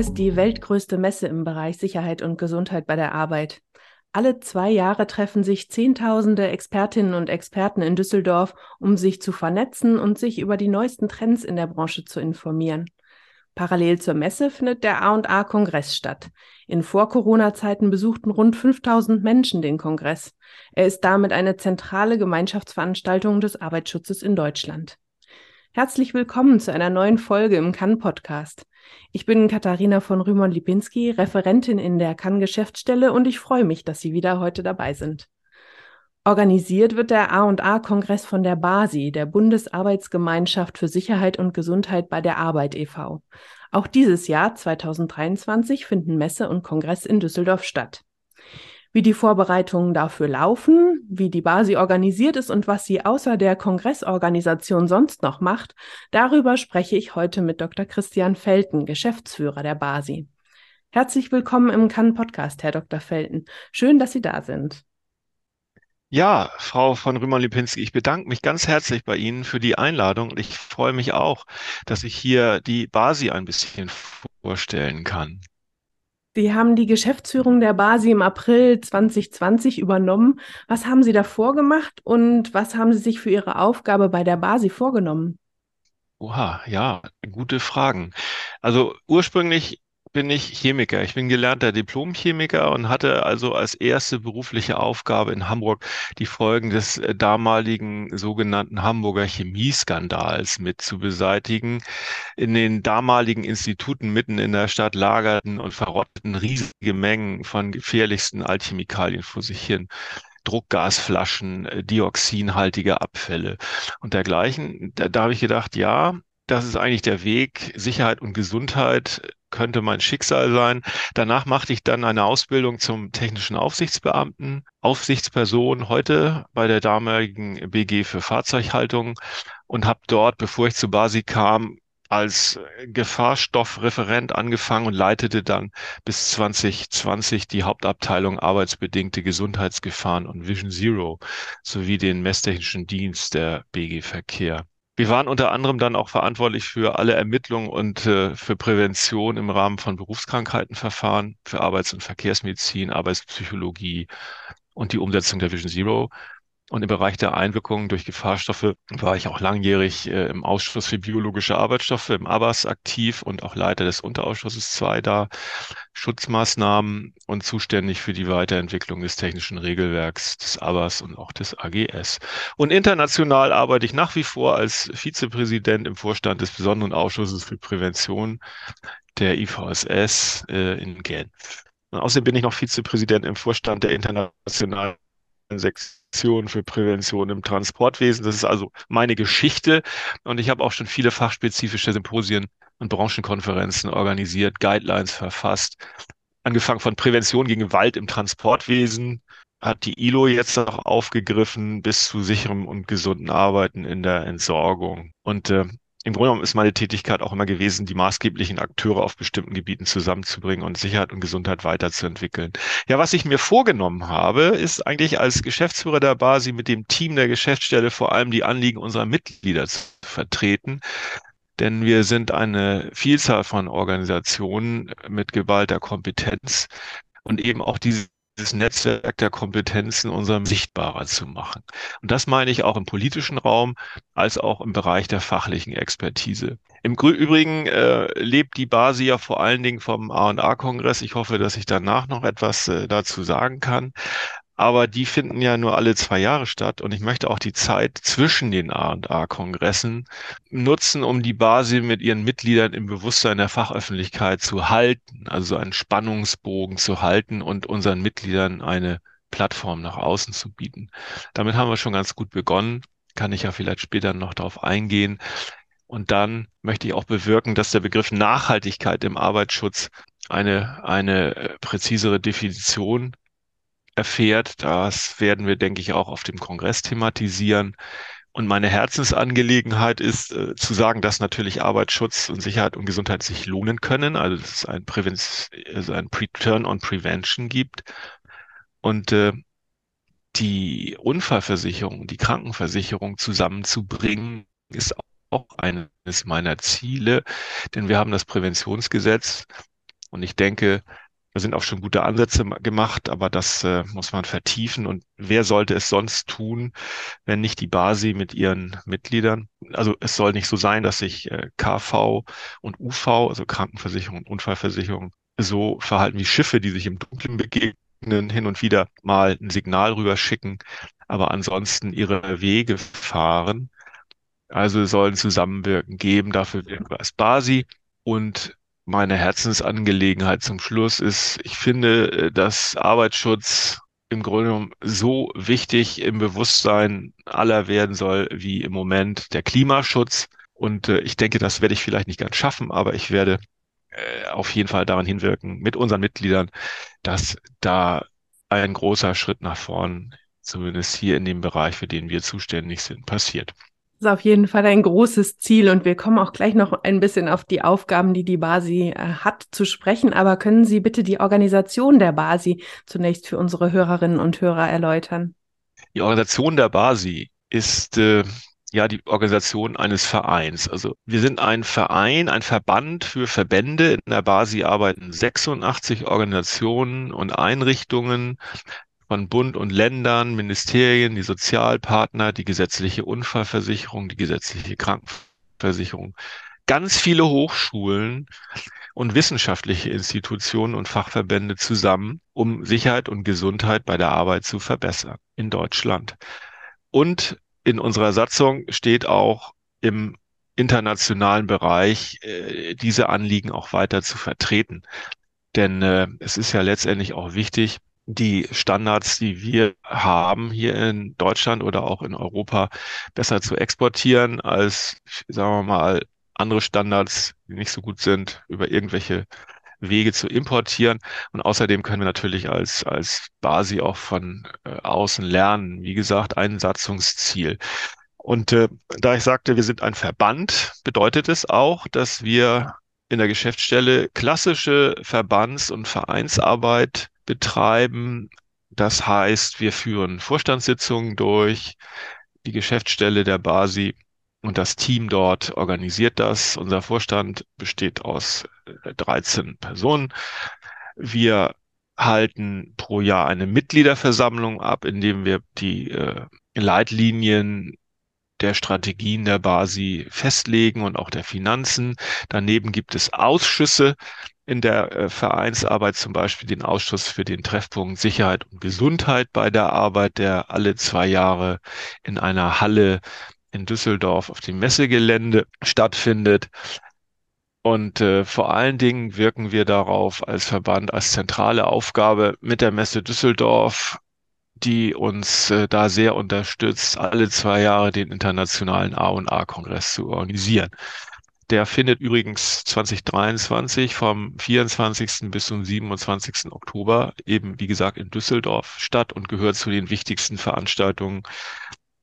Ist die weltgrößte Messe im Bereich Sicherheit und Gesundheit bei der Arbeit. Alle zwei Jahre treffen sich Zehntausende Expertinnen und Experten in Düsseldorf, um sich zu vernetzen und sich über die neuesten Trends in der Branche zu informieren. Parallel zur Messe findet der A&A-Kongress statt. In Vor-Corona-Zeiten besuchten rund 5000 Menschen den Kongress. Er ist damit eine zentrale Gemeinschaftsveranstaltung des Arbeitsschutzes in Deutschland. Herzlich willkommen zu einer neuen Folge im Kann-Podcast. Ich bin Katharina von Rümon-Lipinski, Referentin in der Kann-Geschäftsstelle und ich freue mich, dass Sie wieder heute dabei sind. Organisiert wird der A&A-Kongress von der BASI, der Bundesarbeitsgemeinschaft für Sicherheit und Gesundheit bei der Arbeit e.V. Auch dieses Jahr, 2023, finden Messe und Kongress in Düsseldorf statt wie die Vorbereitungen dafür laufen, wie die BASI organisiert ist und was sie außer der Kongressorganisation sonst noch macht, darüber spreche ich heute mit Dr. Christian Felten, Geschäftsführer der BASI. Herzlich willkommen im Cannes Podcast, Herr Dr. Felten. Schön, dass Sie da sind. Ja, Frau von Rümer-Lipinski, ich bedanke mich ganz herzlich bei Ihnen für die Einladung und ich freue mich auch, dass ich hier die BASI ein bisschen vorstellen kann. Sie haben die Geschäftsführung der BASI im April 2020 übernommen. Was haben Sie davor gemacht und was haben Sie sich für Ihre Aufgabe bei der BASI vorgenommen? Oha, ja, gute Fragen. Also ursprünglich bin ich Chemiker. Ich bin gelernter Diplomchemiker und hatte also als erste berufliche Aufgabe in Hamburg die Folgen des äh, damaligen sogenannten Hamburger Chemieskandals mit zu beseitigen. In den damaligen Instituten mitten in der Stadt lagerten und verrotteten riesige Mengen von gefährlichsten Altchemikalien vor sich hin. Druckgasflaschen, äh, dioxinhaltige Abfälle und dergleichen. Da, da habe ich gedacht, ja, das ist eigentlich der Weg. Sicherheit und Gesundheit könnte mein Schicksal sein. Danach machte ich dann eine Ausbildung zum technischen Aufsichtsbeamten, Aufsichtsperson heute bei der damaligen BG für Fahrzeughaltung und habe dort, bevor ich zu Basi kam, als Gefahrstoffreferent angefangen und leitete dann bis 2020 die Hauptabteilung arbeitsbedingte Gesundheitsgefahren und Vision Zero sowie den messtechnischen Dienst der BG Verkehr. Wir waren unter anderem dann auch verantwortlich für alle Ermittlungen und äh, für Prävention im Rahmen von Berufskrankheitenverfahren, für Arbeits- und Verkehrsmedizin, Arbeitspsychologie und die Umsetzung der Vision Zero. Und im Bereich der Einwirkungen durch Gefahrstoffe war ich auch langjährig äh, im Ausschuss für biologische Arbeitsstoffe, im ABAS aktiv und auch Leiter des Unterausschusses 2 da, Schutzmaßnahmen und zuständig für die Weiterentwicklung des technischen Regelwerks des ABAS und auch des AGS. Und international arbeite ich nach wie vor als Vizepräsident im Vorstand des besonderen Ausschusses für Prävention der IVSS äh, in Genf. Und außerdem bin ich noch Vizepräsident im Vorstand der internationalen Sektion für Prävention im Transportwesen. Das ist also meine Geschichte. Und ich habe auch schon viele fachspezifische Symposien und Branchenkonferenzen organisiert, Guidelines verfasst. Angefangen von Prävention gegen Gewalt im Transportwesen, hat die ILO jetzt auch aufgegriffen bis zu sicherem und gesunden Arbeiten in der Entsorgung. Und äh, im Grunde genommen ist meine Tätigkeit auch immer gewesen, die maßgeblichen Akteure auf bestimmten Gebieten zusammenzubringen und Sicherheit und Gesundheit weiterzuentwickeln. Ja, was ich mir vorgenommen habe, ist eigentlich als Geschäftsführer der Basi mit dem Team der Geschäftsstelle vor allem die Anliegen unserer Mitglieder zu vertreten. Denn wir sind eine Vielzahl von Organisationen mit geballter Kompetenz und eben auch diese dieses Netzwerk der Kompetenzen unserem sichtbarer zu machen. Und das meine ich auch im politischen Raum als auch im Bereich der fachlichen Expertise. Im Übrigen äh, lebt die Basi ja vor allen Dingen vom A&A-Kongress. Ich hoffe, dass ich danach noch etwas äh, dazu sagen kann aber die finden ja nur alle zwei Jahre statt und ich möchte auch die Zeit zwischen den A&A-Kongressen nutzen, um die Basis mit ihren Mitgliedern im Bewusstsein der Fachöffentlichkeit zu halten, also einen Spannungsbogen zu halten und unseren Mitgliedern eine Plattform nach außen zu bieten. Damit haben wir schon ganz gut begonnen, kann ich ja vielleicht später noch darauf eingehen. Und dann möchte ich auch bewirken, dass der Begriff Nachhaltigkeit im Arbeitsschutz eine, eine äh, präzisere Definition erfährt. Das werden wir, denke ich, auch auf dem Kongress thematisieren. Und meine Herzensangelegenheit ist äh, zu sagen, dass natürlich Arbeitsschutz und Sicherheit und Gesundheit sich lohnen können. Also dass es ein, Prävenz also ein Return on Prevention gibt. Und äh, die Unfallversicherung, die Krankenversicherung zusammenzubringen, ist auch eines meiner Ziele, denn wir haben das Präventionsgesetz und ich denke, da sind auch schon gute Ansätze gemacht, aber das äh, muss man vertiefen. Und wer sollte es sonst tun, wenn nicht die BASI mit ihren Mitgliedern? Also es soll nicht so sein, dass sich äh, KV und UV, also Krankenversicherung und Unfallversicherung, so verhalten wie Schiffe, die sich im Dunkeln begegnen, hin und wieder mal ein Signal rüberschicken, aber ansonsten ihre Wege fahren. Also sollen Zusammenwirken geben. Dafür wirken wir als BASI. Und meine Herzensangelegenheit zum Schluss ist, ich finde, äh, dass Arbeitsschutz im Grunde so wichtig im Bewusstsein aller werden soll, wie im Moment der Klimaschutz. Und äh, ich denke, das werde ich vielleicht nicht ganz schaffen, aber ich werde äh, auf jeden Fall daran hinwirken mit unseren Mitgliedern, dass da ein großer Schritt nach vorn, zumindest hier in dem Bereich, für den wir zuständig sind, passiert ist auf jeden Fall ein großes Ziel und wir kommen auch gleich noch ein bisschen auf die Aufgaben, die die BASI äh, hat, zu sprechen. Aber können Sie bitte die Organisation der BASI zunächst für unsere Hörerinnen und Hörer erläutern? Die Organisation der BASI ist äh, ja die Organisation eines Vereins. Also wir sind ein Verein, ein Verband für Verbände. In der BASI arbeiten 86 Organisationen und Einrichtungen von Bund und Ländern, Ministerien, die Sozialpartner, die gesetzliche Unfallversicherung, die gesetzliche Krankenversicherung, ganz viele Hochschulen und wissenschaftliche Institutionen und Fachverbände zusammen, um Sicherheit und Gesundheit bei der Arbeit zu verbessern in Deutschland. Und in unserer Satzung steht auch im internationalen Bereich äh, diese Anliegen auch weiter zu vertreten. Denn äh, es ist ja letztendlich auch wichtig, die Standards, die wir haben hier in Deutschland oder auch in Europa, besser zu exportieren als, sagen wir mal, andere Standards, die nicht so gut sind, über irgendwelche Wege zu importieren. Und außerdem können wir natürlich als, als Basi auch von äh, außen lernen. Wie gesagt, ein Satzungsziel. Und äh, da ich sagte, wir sind ein Verband, bedeutet es auch, dass wir in der Geschäftsstelle klassische Verbands- und Vereinsarbeit betreiben. Das heißt, wir führen Vorstandssitzungen durch, die Geschäftsstelle der BASI und das Team dort organisiert das. Unser Vorstand besteht aus 13 äh, Personen. Wir halten pro Jahr eine Mitgliederversammlung ab, indem wir die äh, Leitlinien der Strategien der BASI festlegen und auch der Finanzen. Daneben gibt es Ausschüsse, in der äh, Vereinsarbeit zum Beispiel den Ausschuss für den Treffpunkt Sicherheit und Gesundheit bei der Arbeit, der alle zwei Jahre in einer Halle in Düsseldorf auf dem Messegelände stattfindet. Und äh, vor allen Dingen wirken wir darauf als Verband, als zentrale Aufgabe mit der Messe Düsseldorf, die uns äh, da sehr unterstützt, alle zwei Jahre den internationalen A&A-Kongress zu organisieren. Der findet übrigens 2023 vom 24. bis zum 27. Oktober eben, wie gesagt, in Düsseldorf statt und gehört zu den wichtigsten Veranstaltungen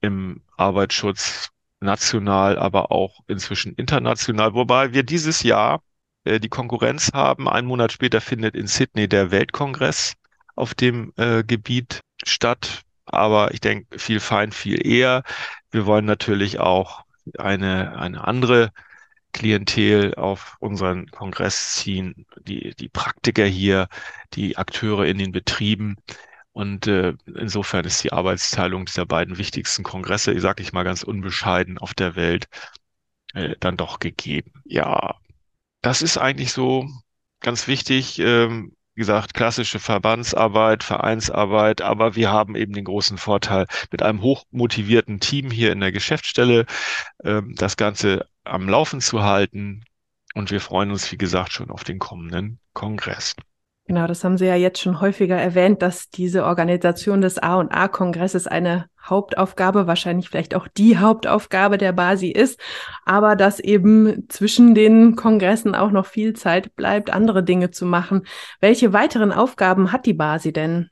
im Arbeitsschutz national, aber auch inzwischen international. Wobei wir dieses Jahr äh, die Konkurrenz haben. Ein Monat später findet in Sydney der Weltkongress auf dem äh, Gebiet statt. Aber ich denke, viel fein, viel eher. Wir wollen natürlich auch eine, eine andere Klientel auf unseren Kongress ziehen, die, die Praktiker hier, die Akteure in den Betrieben. Und äh, insofern ist die Arbeitsteilung dieser beiden wichtigsten Kongresse, sage ich mal ganz unbescheiden, auf der Welt äh, dann doch gegeben. Ja, das ist eigentlich so ganz wichtig. Ähm, wie gesagt, klassische Verbandsarbeit, Vereinsarbeit, aber wir haben eben den großen Vorteil mit einem hochmotivierten Team hier in der Geschäftsstelle, ähm, das Ganze am Laufen zu halten. Und wir freuen uns, wie gesagt, schon auf den kommenden Kongress. Genau, das haben Sie ja jetzt schon häufiger erwähnt, dass diese Organisation des A und A Kongresses eine Hauptaufgabe, wahrscheinlich vielleicht auch die Hauptaufgabe der Basi ist, aber dass eben zwischen den Kongressen auch noch viel Zeit bleibt, andere Dinge zu machen. Welche weiteren Aufgaben hat die Basi denn?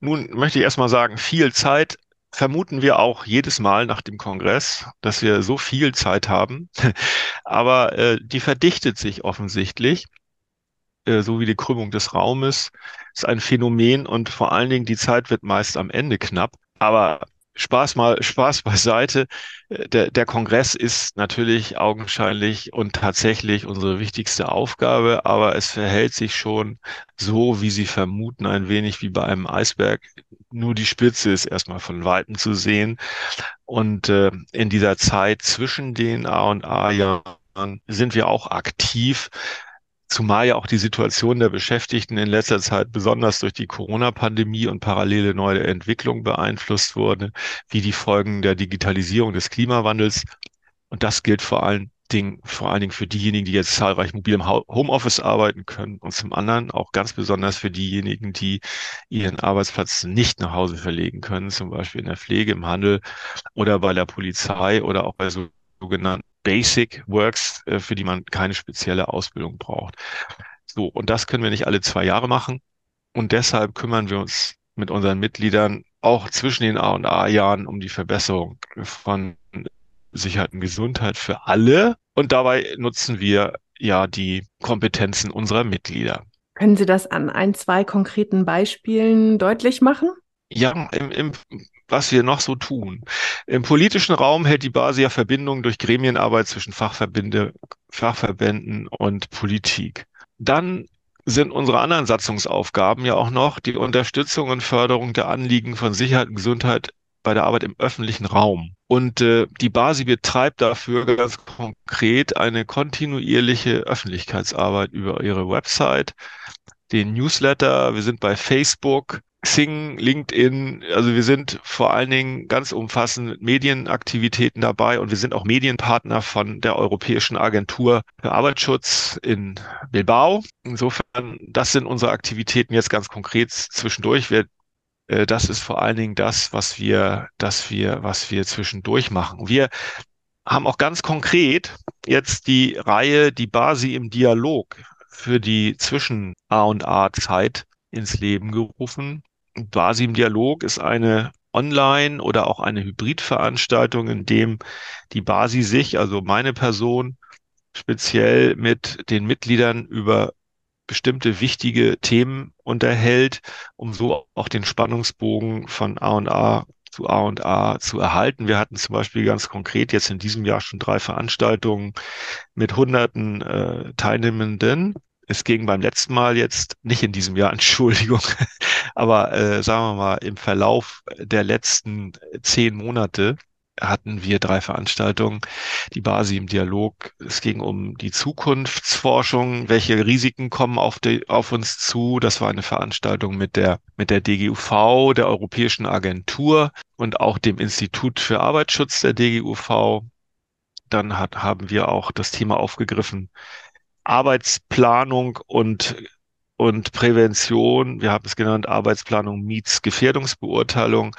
Nun möchte ich erstmal sagen, viel Zeit vermuten wir auch jedes Mal nach dem Kongress, dass wir so viel Zeit haben. Aber äh, die verdichtet sich offensichtlich, äh, so wie die Krümmung des Raumes, ist ein Phänomen und vor allen Dingen die Zeit wird meist am Ende knapp. Aber Spaß mal, Spaß beiseite. Der, der Kongress ist natürlich augenscheinlich und tatsächlich unsere wichtigste Aufgabe, aber es verhält sich schon so, wie Sie vermuten, ein wenig wie bei einem Eisberg. Nur die Spitze ist erstmal von Weitem zu sehen. Und äh, in dieser Zeit zwischen den A und A-Jahren sind wir auch aktiv Zumal ja auch die Situation der Beschäftigten in letzter Zeit besonders durch die Corona-Pandemie und parallele neue Entwicklung beeinflusst wurde, wie die Folgen der Digitalisierung des Klimawandels. Und das gilt vor allen Dingen, vor allen Dingen für diejenigen, die jetzt zahlreich mobil im Homeoffice arbeiten können und zum anderen auch ganz besonders für diejenigen, die ihren Arbeitsplatz nicht nach Hause verlegen können, zum Beispiel in der Pflege, im Handel oder bei der Polizei oder auch bei sogenannten Basic Works, äh, für die man keine spezielle Ausbildung braucht. So, und das können wir nicht alle zwei Jahre machen. Und deshalb kümmern wir uns mit unseren Mitgliedern auch zwischen den A und A-Jahren um die Verbesserung von Sicherheit und Gesundheit für alle. Und dabei nutzen wir ja die Kompetenzen unserer Mitglieder. Können Sie das an ein, zwei konkreten Beispielen deutlich machen? Ja, im, im was wir noch so tun. Im politischen Raum hält die Basis ja Verbindungen durch Gremienarbeit zwischen Fachverbände, Fachverbänden und Politik. Dann sind unsere anderen Satzungsaufgaben ja auch noch die Unterstützung und Förderung der Anliegen von Sicherheit und Gesundheit bei der Arbeit im öffentlichen Raum. Und äh, die BASI betreibt dafür ganz konkret eine kontinuierliche Öffentlichkeitsarbeit über ihre Website, den Newsletter. Wir sind bei Facebook, Xing, LinkedIn, also wir sind vor allen Dingen ganz umfassend mit Medienaktivitäten dabei und wir sind auch Medienpartner von der Europäischen Agentur für Arbeitsschutz in Bilbao. Insofern, das sind unsere Aktivitäten jetzt ganz konkret zwischendurch. Wir, äh, das ist vor allen Dingen das, was wir, das wir, was wir zwischendurch machen. Wir haben auch ganz konkret jetzt die Reihe, die Basi im Dialog für die Zwischen A und A Zeit ins Leben gerufen. Basim Dialog ist eine Online- oder auch eine Hybridveranstaltung, in dem die Basi sich, also meine Person, speziell mit den Mitgliedern über bestimmte wichtige Themen unterhält, um so auch den Spannungsbogen von A und A zu A und A zu erhalten. Wir hatten zum Beispiel ganz konkret jetzt in diesem Jahr schon drei Veranstaltungen mit hunderten äh, Teilnehmenden es ging beim letzten Mal jetzt, nicht in diesem Jahr, Entschuldigung, aber äh, sagen wir mal, im Verlauf der letzten zehn Monate hatten wir drei Veranstaltungen, die Basi im Dialog. Es ging um die Zukunftsforschung, welche Risiken kommen auf, die, auf uns zu. Das war eine Veranstaltung mit der, mit der DGUV, der Europäischen Agentur und auch dem Institut für Arbeitsschutz der DGUV. Dann hat, haben wir auch das Thema aufgegriffen, Arbeitsplanung und und Prävention, wir haben es genannt, Arbeitsplanung meets Gefährdungsbeurteilung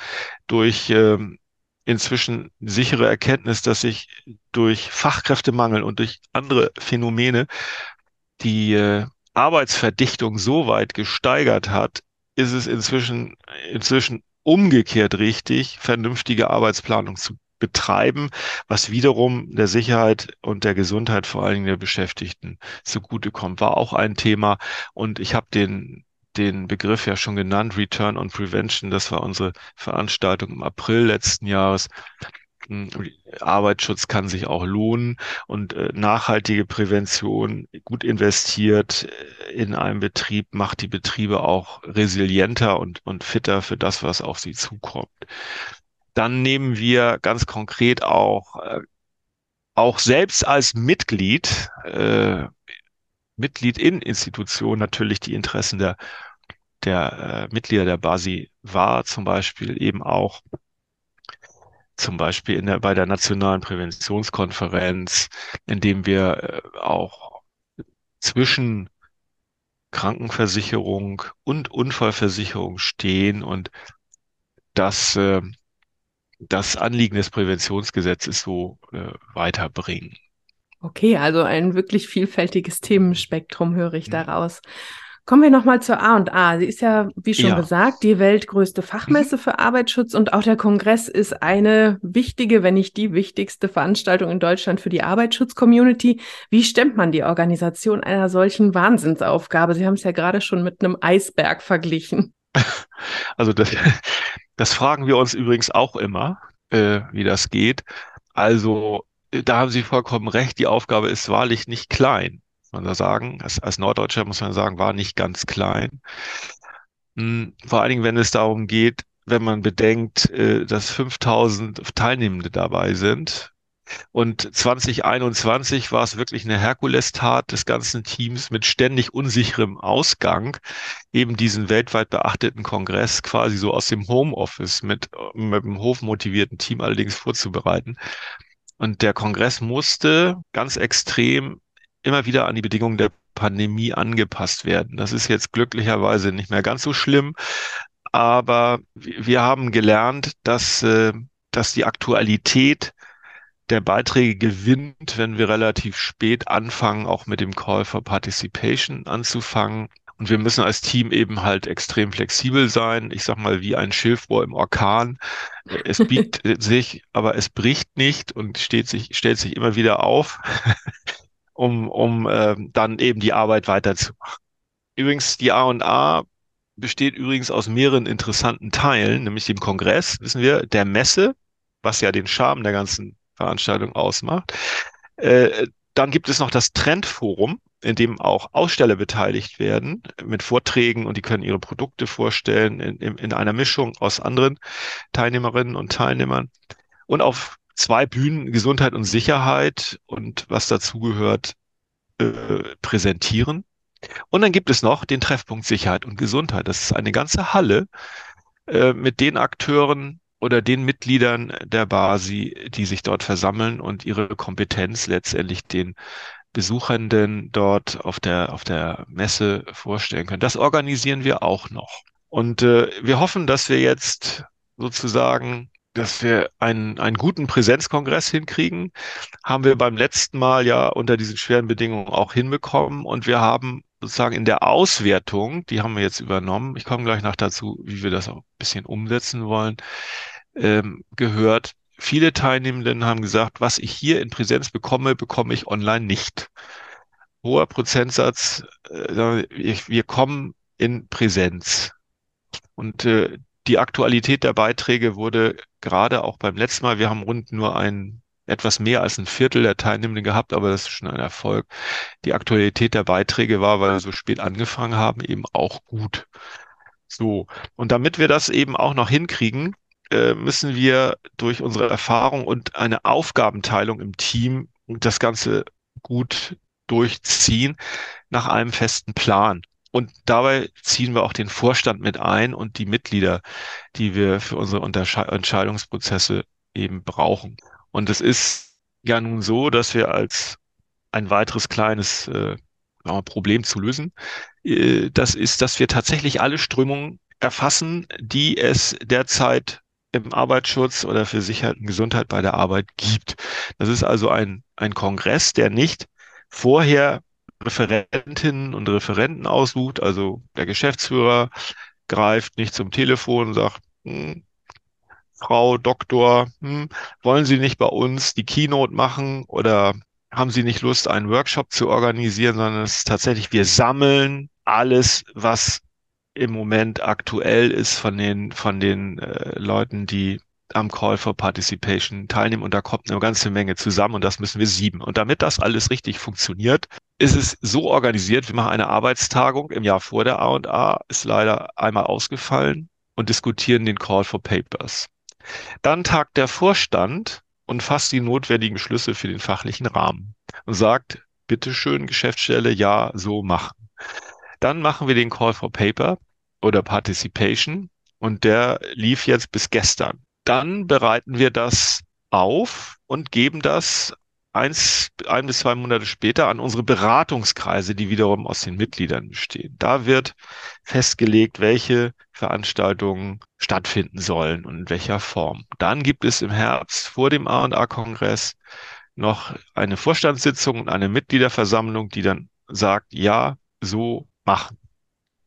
durch ähm, inzwischen sichere Erkenntnis, dass sich durch Fachkräftemangel und durch andere Phänomene die äh, Arbeitsverdichtung so weit gesteigert hat, ist es inzwischen, inzwischen umgekehrt richtig, vernünftige Arbeitsplanung zu betreiben, was wiederum der Sicherheit und der Gesundheit vor allen Dingen der Beschäftigten zugutekommt, war auch ein Thema. Und ich habe den den Begriff ja schon genannt, Return on Prevention. Das war unsere Veranstaltung im April letzten Jahres. Hm, Arbeitsschutz kann sich auch lohnen und äh, nachhaltige Prävention, gut investiert äh, in einem Betrieb, macht die Betriebe auch resilienter und, und fitter für das, was auf sie zukommt. Dann nehmen wir ganz konkret auch, äh, auch selbst als Mitglied, äh, Mitglied in Institutionen natürlich die Interessen der, der äh, Mitglieder der BASI wahr, zum Beispiel eben auch zum Beispiel in der, bei der Nationalen Präventionskonferenz, indem wir äh, auch zwischen Krankenversicherung und Unfallversicherung stehen und das äh, das Anliegen des Präventionsgesetzes so äh, weiterbringen. Okay, also ein wirklich vielfältiges Themenspektrum höre ich mhm. daraus. Kommen wir nochmal zur A und A. Sie ist ja, wie schon ja. gesagt, die weltgrößte Fachmesse mhm. für Arbeitsschutz und auch der Kongress ist eine wichtige, wenn nicht die wichtigste Veranstaltung in Deutschland für die Arbeitsschutz-Community. Wie stemmt man die Organisation einer solchen Wahnsinnsaufgabe? Sie haben es ja gerade schon mit einem Eisberg verglichen. Also das, Das fragen wir uns übrigens auch immer, äh, wie das geht. Also da haben Sie vollkommen recht, die Aufgabe ist wahrlich nicht klein. Muss man da sagen, als, als Norddeutscher muss man sagen, war nicht ganz klein. Hm, vor allen Dingen, wenn es darum geht, wenn man bedenkt, äh, dass 5000 Teilnehmende dabei sind. Und 2021 war es wirklich eine Herkulestat des ganzen Teams mit ständig unsicherem Ausgang, eben diesen weltweit beachteten Kongress quasi so aus dem Homeoffice mit, mit einem hochmotivierten Team allerdings vorzubereiten. Und der Kongress musste ganz extrem immer wieder an die Bedingungen der Pandemie angepasst werden. Das ist jetzt glücklicherweise nicht mehr ganz so schlimm, aber wir haben gelernt, dass, äh, dass die Aktualität der Beiträge gewinnt, wenn wir relativ spät anfangen, auch mit dem Call for Participation anzufangen. Und wir müssen als Team eben halt extrem flexibel sein. Ich sag mal, wie ein Schilfrohr im Orkan. Es biegt sich, aber es bricht nicht und steht sich, stellt sich immer wieder auf, um, um äh, dann eben die Arbeit weiterzumachen. Übrigens, die A&A besteht übrigens aus mehreren interessanten Teilen, nämlich dem Kongress, wissen wir, der Messe, was ja den Charme der ganzen Veranstaltung ausmacht. Äh, dann gibt es noch das Trendforum, in dem auch Aussteller beteiligt werden mit Vorträgen und die können ihre Produkte vorstellen in, in, in einer Mischung aus anderen Teilnehmerinnen und Teilnehmern. Und auf zwei Bühnen Gesundheit und Sicherheit und was dazugehört äh, präsentieren. Und dann gibt es noch den Treffpunkt Sicherheit und Gesundheit. Das ist eine ganze Halle äh, mit den Akteuren oder den Mitgliedern der Basi, die sich dort versammeln und ihre Kompetenz letztendlich den Besuchenden dort auf der, auf der Messe vorstellen können. Das organisieren wir auch noch. Und äh, wir hoffen, dass wir jetzt sozusagen, dass wir einen, einen guten Präsenzkongress hinkriegen. Haben wir beim letzten Mal ja unter diesen schweren Bedingungen auch hinbekommen. Und wir haben sozusagen in der Auswertung, die haben wir jetzt übernommen, ich komme gleich noch dazu, wie wir das auch ein bisschen umsetzen wollen, ähm, gehört, viele Teilnehmenden haben gesagt, was ich hier in Präsenz bekomme, bekomme ich online nicht. Hoher Prozentsatz, äh, wir kommen in Präsenz. Und äh, die Aktualität der Beiträge wurde gerade auch beim letzten Mal, wir haben rund nur ein etwas mehr als ein Viertel der Teilnehmenden gehabt, aber das ist schon ein Erfolg. Die Aktualität der Beiträge war, weil wir so spät angefangen haben, eben auch gut. So. Und damit wir das eben auch noch hinkriegen, äh, müssen wir durch unsere Erfahrung und eine Aufgabenteilung im Team das Ganze gut durchziehen nach einem festen Plan. Und dabei ziehen wir auch den Vorstand mit ein und die Mitglieder, die wir für unsere Untersche Entscheidungsprozesse eben brauchen. Und es ist ja nun so, dass wir als ein weiteres kleines äh, Problem zu lösen, äh, das ist, dass wir tatsächlich alle Strömungen erfassen, die es derzeit im Arbeitsschutz oder für Sicherheit und Gesundheit bei der Arbeit gibt. Das ist also ein, ein Kongress, der nicht vorher Referentinnen und Referenten aussucht. Also der Geschäftsführer greift nicht zum Telefon und sagt, hm, Frau Doktor, hm, wollen Sie nicht bei uns die Keynote machen oder haben Sie nicht Lust, einen Workshop zu organisieren, sondern es ist tatsächlich, wir sammeln alles, was im Moment aktuell ist von den, von den äh, Leuten, die am Call for Participation teilnehmen und da kommt eine ganze Menge zusammen und das müssen wir sieben. Und damit das alles richtig funktioniert, ist es so organisiert, wir machen eine Arbeitstagung im Jahr vor der A&A, ist leider einmal ausgefallen und diskutieren den Call for Papers. Dann tagt der Vorstand und fasst die notwendigen Schlüsse für den fachlichen Rahmen und sagt, bitteschön, Geschäftsstelle, ja, so machen. Dann machen wir den Call for Paper oder Participation und der lief jetzt bis gestern. Dann bereiten wir das auf und geben das eins, ein bis zwei Monate später an unsere Beratungskreise, die wiederum aus den Mitgliedern bestehen. Da wird festgelegt, welche Veranstaltungen stattfinden sollen und in welcher Form. Dann gibt es im Herbst vor dem A&A-Kongress noch eine Vorstandssitzung und eine Mitgliederversammlung, die dann sagt, ja, so machen.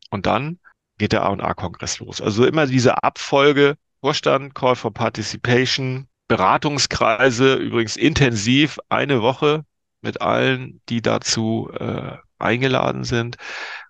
Und dann geht der A&A-Kongress los. Also immer diese Abfolge, Vorstand, Call for Participation, Beratungskreise, übrigens intensiv eine Woche mit allen, die dazu äh, eingeladen sind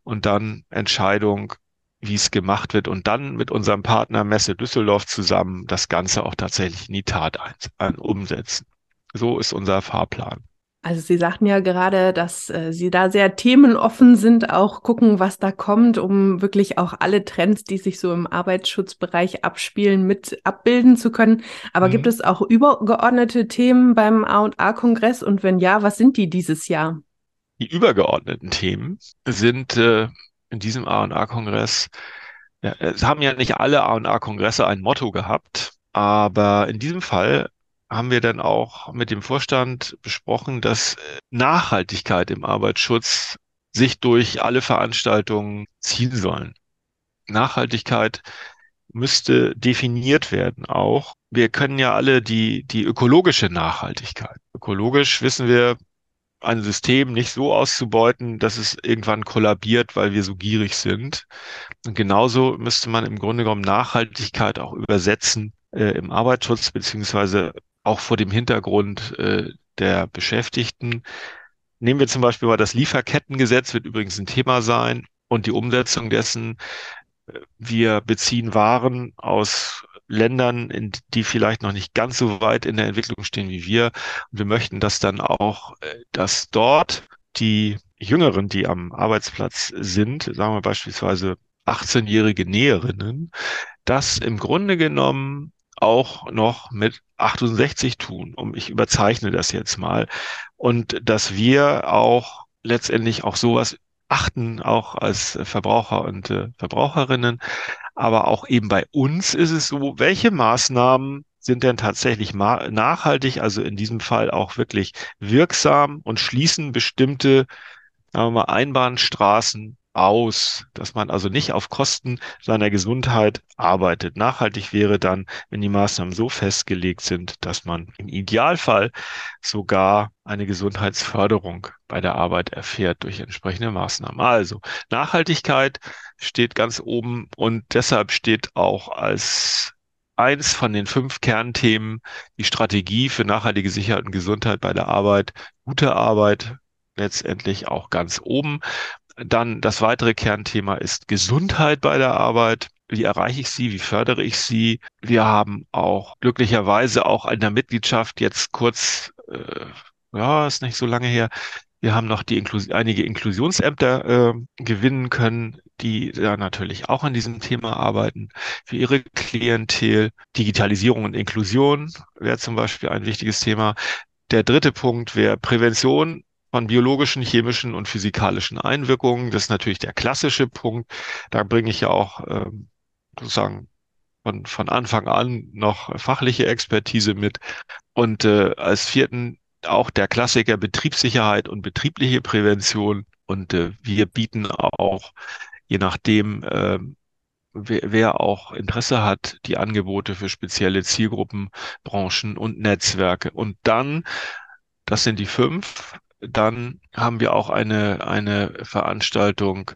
und dann Entscheidung wie es gemacht wird und dann mit unserem Partner Messe Düsseldorf zusammen das Ganze auch tatsächlich in die Tat ein, ein umsetzen. So ist unser Fahrplan. Also Sie sagten ja gerade, dass äh, Sie da sehr themenoffen sind, auch gucken, was da kommt, um wirklich auch alle Trends, die sich so im Arbeitsschutzbereich abspielen, mit abbilden zu können. Aber mhm. gibt es auch übergeordnete Themen beim A&A-Kongress und wenn ja, was sind die dieses Jahr? Die übergeordneten Themen sind äh, in diesem A&A-Kongress, ja, es haben ja nicht alle A&A-Kongresse ein Motto gehabt, aber in diesem Fall haben wir dann auch mit dem Vorstand besprochen, dass Nachhaltigkeit im Arbeitsschutz sich durch alle Veranstaltungen ziehen sollen. Nachhaltigkeit müsste definiert werden auch. Wir können ja alle die, die ökologische Nachhaltigkeit. Ökologisch wissen wir, ein System nicht so auszubeuten, dass es irgendwann kollabiert, weil wir so gierig sind. Und genauso müsste man im Grunde genommen Nachhaltigkeit auch übersetzen äh, im Arbeitsschutz, beziehungsweise auch vor dem Hintergrund äh, der Beschäftigten. Nehmen wir zum Beispiel mal das Lieferkettengesetz, wird übrigens ein Thema sein, und die Umsetzung dessen. Wir beziehen Waren aus Ländern, in die vielleicht noch nicht ganz so weit in der Entwicklung stehen wie wir. Und wir möchten, dass dann auch, äh, dass dort die Jüngeren, die am Arbeitsplatz sind, sagen wir beispielsweise 18-jährige Näherinnen, das im Grunde genommen auch noch mit 68 tun, um ich überzeichne das jetzt mal. Und dass wir auch letztendlich auch sowas achten, auch als Verbraucher und äh, Verbraucherinnen. Aber auch eben bei uns ist es so, welche Maßnahmen sind denn tatsächlich nachhaltig, also in diesem Fall auch wirklich wirksam und schließen bestimmte sagen wir mal, Einbahnstraßen aus, dass man also nicht auf Kosten seiner Gesundheit arbeitet. Nachhaltig wäre dann, wenn die Maßnahmen so festgelegt sind, dass man im Idealfall sogar eine Gesundheitsförderung bei der Arbeit erfährt durch entsprechende Maßnahmen. Also Nachhaltigkeit steht ganz oben und deshalb steht auch als eins von den fünf Kernthemen die Strategie für nachhaltige Sicherheit und Gesundheit bei der Arbeit, gute Arbeit letztendlich auch ganz oben. Dann das weitere Kernthema ist Gesundheit bei der Arbeit. Wie erreiche ich sie? Wie fördere ich sie? Wir haben auch glücklicherweise auch in der Mitgliedschaft jetzt kurz, äh, ja, ist nicht so lange her, wir haben noch die Inklus einige Inklusionsämter äh, gewinnen können, die da natürlich auch an diesem Thema arbeiten. Für ihre Klientel Digitalisierung und Inklusion wäre zum Beispiel ein wichtiges Thema. Der dritte Punkt wäre Prävention von biologischen, chemischen und physikalischen Einwirkungen. Das ist natürlich der klassische Punkt. Da bringe ich ja auch ähm, sozusagen von, von Anfang an noch fachliche Expertise mit. Und äh, als vierten auch der Klassiker Betriebssicherheit und betriebliche Prävention. Und äh, wir bieten auch, je nachdem, äh, wer, wer auch Interesse hat, die Angebote für spezielle Zielgruppen, Branchen und Netzwerke. Und dann, das sind die fünf, dann haben wir auch eine, eine Veranstaltung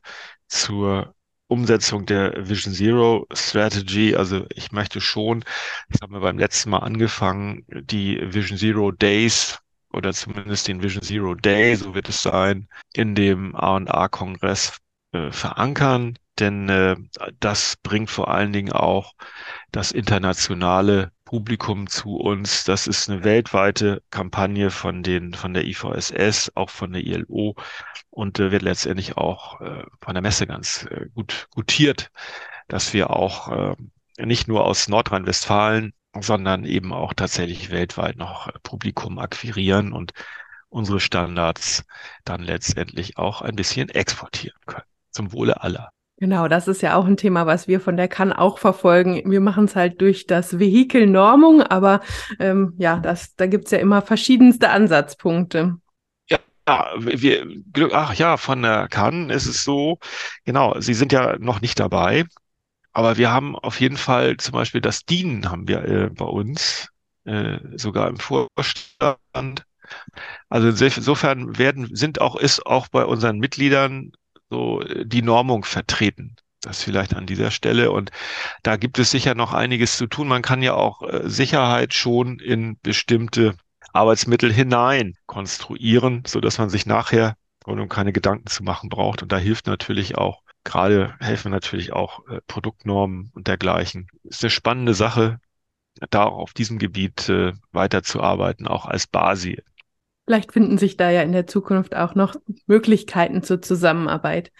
zur Umsetzung der Vision Zero Strategy. Also ich möchte schon, das haben wir beim letzten Mal angefangen, die Vision Zero Days oder zumindest den Vision Zero Day, so wird es sein, in dem A&A-Kongress äh, verankern. Denn äh, das bringt vor allen Dingen auch das internationale Publikum zu uns. Das ist eine weltweite Kampagne von den, von der IVSS, auch von der ILO und äh, wird letztendlich auch äh, von der Messe ganz äh, gut gutiert, dass wir auch äh, nicht nur aus Nordrhein-Westfalen, sondern eben auch tatsächlich weltweit noch Publikum akquirieren und unsere Standards dann letztendlich auch ein bisschen exportieren können. Zum Wohle aller. Genau, das ist ja auch ein Thema, was wir von der kann auch verfolgen. Wir machen es halt durch das Vehikel Normung, aber ähm, ja, das, da gibt's ja immer verschiedenste Ansatzpunkte. Ja, wir, ach ja, von der Kann ist es so, genau, Sie sind ja noch nicht dabei, aber wir haben auf jeden Fall zum Beispiel das DIN haben wir äh, bei uns, äh, sogar im Vorstand. Also insofern werden, sind auch, ist auch bei unseren Mitgliedern so äh, die Normung vertreten. Das vielleicht an dieser Stelle. Und da gibt es sicher noch einiges zu tun. Man kann ja auch äh, Sicherheit schon in bestimmte Arbeitsmittel hinein konstruieren, so dass man sich nachher um keine Gedanken zu machen braucht. Und da hilft natürlich auch gerade helfen natürlich auch äh, Produktnormen und dergleichen. Ist eine spannende Sache, da auch auf diesem Gebiet äh, weiterzuarbeiten, auch als Basi. Vielleicht finden sich da ja in der Zukunft auch noch Möglichkeiten zur Zusammenarbeit.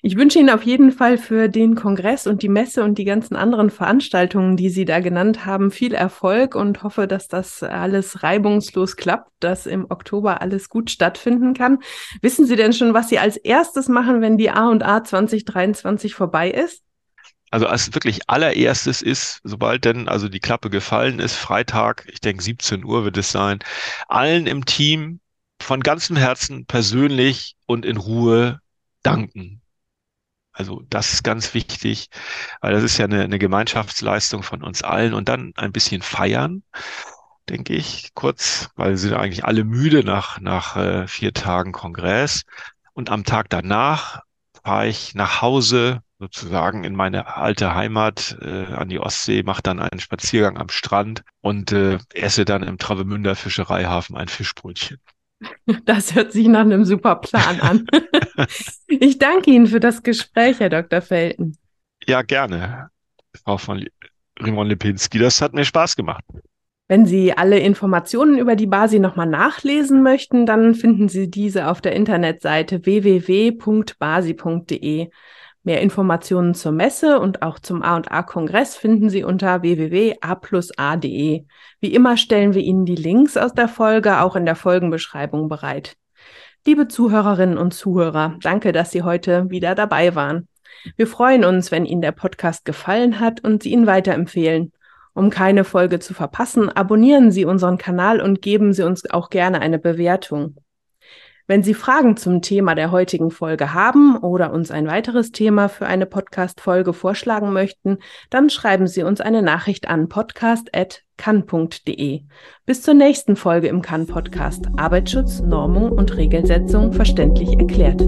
Ich wünsche Ihnen auf jeden Fall für den Kongress und die Messe und die ganzen anderen Veranstaltungen, die Sie da genannt haben, viel Erfolg und hoffe, dass das alles reibungslos klappt, dass im Oktober alles gut stattfinden kann. Wissen Sie denn schon, was Sie als erstes machen, wenn die A&A 2023 vorbei ist? Also als wirklich allererstes ist, sobald denn also die Klappe gefallen ist, Freitag, ich denke 17 Uhr wird es sein, allen im Team von ganzem Herzen persönlich und in Ruhe danken also das ist ganz wichtig, weil das ist ja eine, eine Gemeinschaftsleistung von uns allen und dann ein bisschen feiern, denke ich, kurz, weil sie sind eigentlich alle müde nach, nach äh, vier Tagen Kongress. Und am Tag danach fahre ich nach Hause, sozusagen in meine alte Heimat äh, an die Ostsee, mache dann einen Spaziergang am Strand und äh, esse dann im Travemünder Fischereihafen ein Fischbrötchen. Das hört sich nach einem super Plan an. ich danke Ihnen für das Gespräch, Herr Dr. Felten. Ja, gerne, Frau von Rimon Lipinski. Das hat mir Spaß gemacht. Wenn Sie alle Informationen über die Basi nochmal nachlesen möchten, dann finden Sie diese auf der Internetseite www.basi.de. Mehr Informationen zur Messe und auch zum A&A-Kongress finden Sie unter www.a+a.de. Wie immer stellen wir Ihnen die Links aus der Folge auch in der Folgenbeschreibung bereit. Liebe Zuhörerinnen und Zuhörer, danke, dass Sie heute wieder dabei waren. Wir freuen uns, wenn Ihnen der Podcast gefallen hat und Sie ihn weiterempfehlen. Um keine Folge zu verpassen, abonnieren Sie unseren Kanal und geben Sie uns auch gerne eine Bewertung. Wenn Sie Fragen zum Thema der heutigen Folge haben oder uns ein weiteres Thema für eine Podcast-Folge vorschlagen möchten, dann schreiben Sie uns eine Nachricht an podcast.kann.de. Bis zur nächsten Folge im Kann-Podcast. Arbeitsschutz, Normung und Regelsetzung verständlich erklärt.